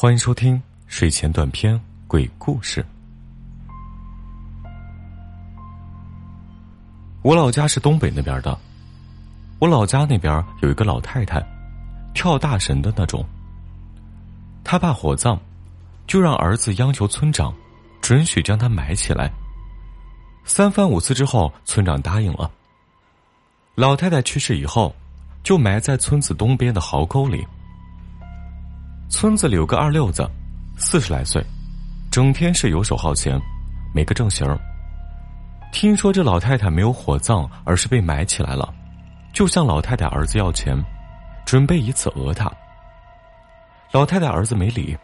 欢迎收听睡前短篇鬼故事。我老家是东北那边的，我老家那边有一个老太太，跳大神的那种。她怕火葬，就让儿子央求村长，准许将她埋起来。三番五次之后，村长答应了。老太太去世以后，就埋在村子东边的壕沟里。村子里有个二六子，四十来岁，整天是游手好闲，没个正形。听说这老太太没有火葬，而是被埋起来了，就向老太太儿子要钱，准备以此讹他。老太太儿子没理，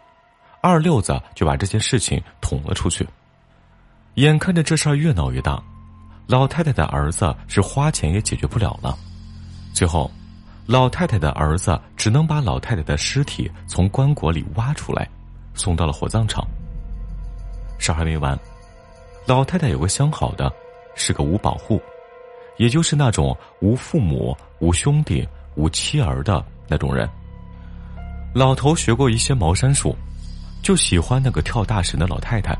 二六子就把这件事情捅了出去。眼看着这事儿越闹越大，老太太的儿子是花钱也解决不了了，最后。老太太的儿子只能把老太太的尸体从棺椁里挖出来，送到了火葬场。事还没完，老太太有个相好的，是个无保户，也就是那种无父母、无兄弟、无妻儿的那种人。老头学过一些茅山术，就喜欢那个跳大神的老太太。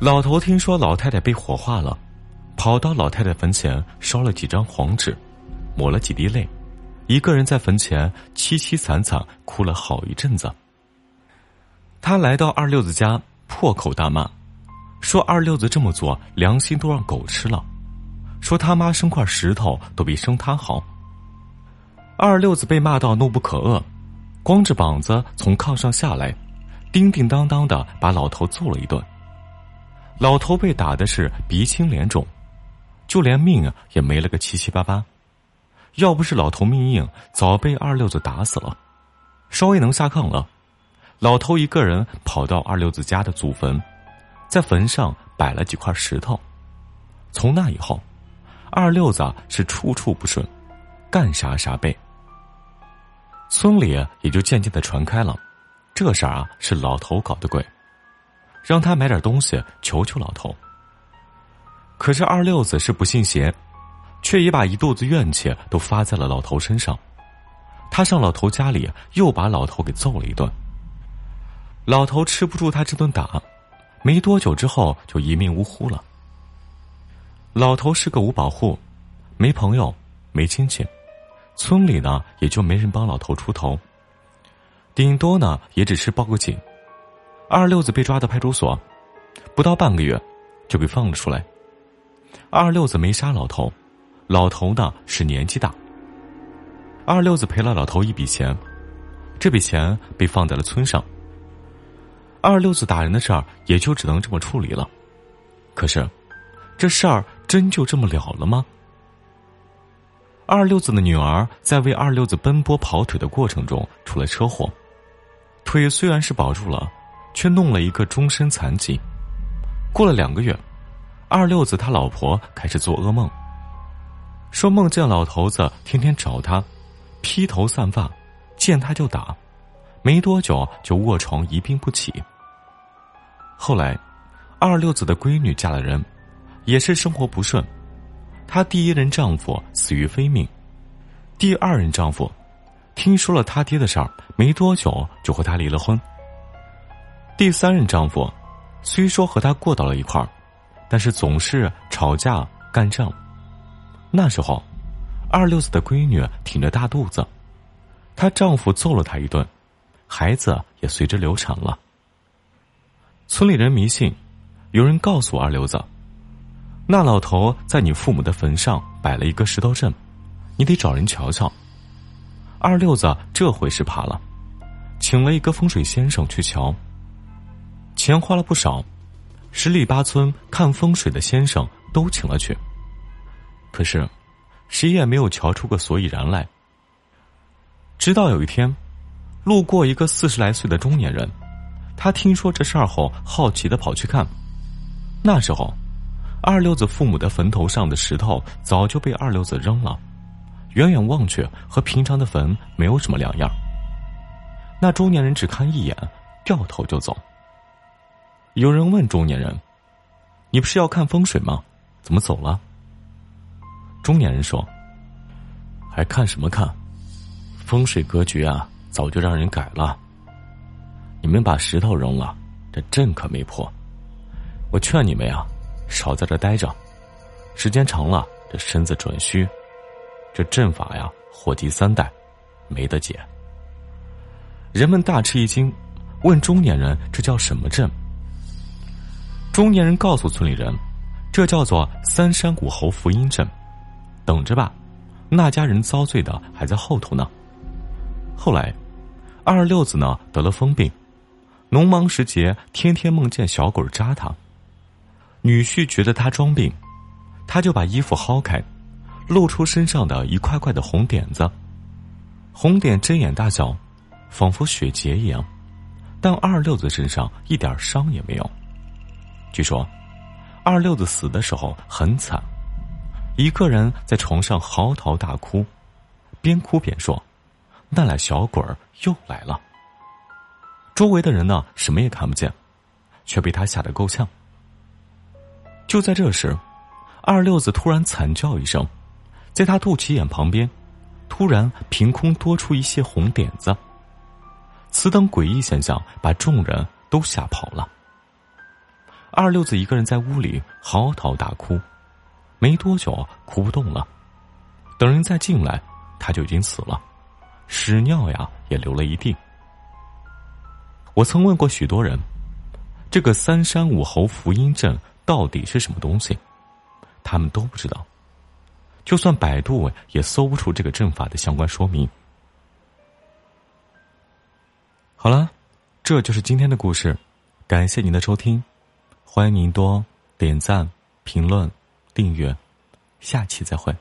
老头听说老太太被火化了，跑到老太太坟前烧了几张黄纸，抹了几滴泪。一个人在坟前凄凄惨惨哭了好一阵子。他来到二六子家，破口大骂，说二六子这么做良心都让狗吃了，说他妈生块石头都比生他好。二六子被骂到怒不可遏，光着膀子从炕上下来，叮叮当当的把老头揍了一顿。老头被打的是鼻青脸肿，就连命也没了个七七八八。要不是老头命硬，早被二六子打死了。稍微能下炕了，老头一个人跑到二六子家的祖坟，在坟上摆了几块石头。从那以后，二六子是处处不顺，干啥啥背。村里也就渐渐的传开了，这事儿啊是老头搞的鬼，让他买点东西求求老头。可是二六子是不信邪。却也把一肚子怨气都发在了老头身上，他上老头家里又把老头给揍了一顿。老头吃不住他这顿打，没多久之后就一命呜呼了。老头是个无保户，没朋友，没亲戚，村里呢也就没人帮老头出头，顶多呢也只是报个警。二六子被抓到派出所，不到半个月就被放了出来。二六子没杀老头。老头呢是年纪大，二六子赔了老头一笔钱，这笔钱被放在了村上。二六子打人的事儿也就只能这么处理了。可是，这事儿真就这么了了吗？二六子的女儿在为二六子奔波跑腿的过程中出了车祸，腿虽然是保住了，却弄了一个终身残疾。过了两个月，二六子他老婆开始做噩梦。说梦见老头子天天找他，披头散发，见他就打，没多久就卧床一病不起。后来，二六子的闺女嫁了人，也是生活不顺。她第一任丈夫死于非命，第二任丈夫听说了他爹的事儿，没多久就和她离了婚。第三任丈夫虽说和她过到了一块儿，但是总是吵架干仗。那时候，二六子的闺女挺着大肚子，她丈夫揍了她一顿，孩子也随之流产了。村里人迷信，有人告诉二六子，那老头在你父母的坟上摆了一个石头阵，你得找人瞧瞧。二六子这回是怕了，请了一个风水先生去瞧，钱花了不少，十里八村看风水的先生都请了去。可是，谁也没有瞧出个所以然来。直到有一天，路过一个四十来岁的中年人，他听说这事儿后，好奇的跑去看。那时候，二六子父母的坟头上的石头早就被二六子扔了，远远望去和平常的坟没有什么两样。那中年人只看一眼，掉头就走。有人问中年人：“你不是要看风水吗？怎么走了？”中年人说：“还看什么看？风水格局啊，早就让人改了。”你们把石头扔了，这阵可没破。我劝你们呀，少在这待着，时间长了，这身子准虚。这阵法呀，祸及三代，没得解。人们大吃一惊，问中年人：“这叫什么阵？”中年人告诉村里人：“这叫做三山五猴福音阵。”等着吧，那家人遭罪的还在后头呢。后来，二六子呢得了疯病，农忙时节天天梦见小鬼扎他。女婿觉得他装病，他就把衣服薅开。露出身上的一块块的红点子，红点针眼大小，仿佛血结一样，但二六子身上一点伤也没有。据说，二六子死的时候很惨，一个人在床上嚎啕大哭，边哭边说：“那俩小鬼又来了。”周围的人呢，什么也看不见，却被他吓得够呛。就在这时，二六子突然惨叫一声。在他肚脐眼旁边，突然凭空多出一些红点子。此等诡异现象把众人都吓跑了。二六子一个人在屋里嚎啕大哭，没多久哭不动了。等人再进来，他就已经死了，屎尿呀也流了一地。我曾问过许多人，这个三山五猴福音阵到底是什么东西，他们都不知道。就算百度也搜不出这个阵法的相关说明。好了，这就是今天的故事，感谢您的收听，欢迎您多点赞、评论、订阅，下期再会。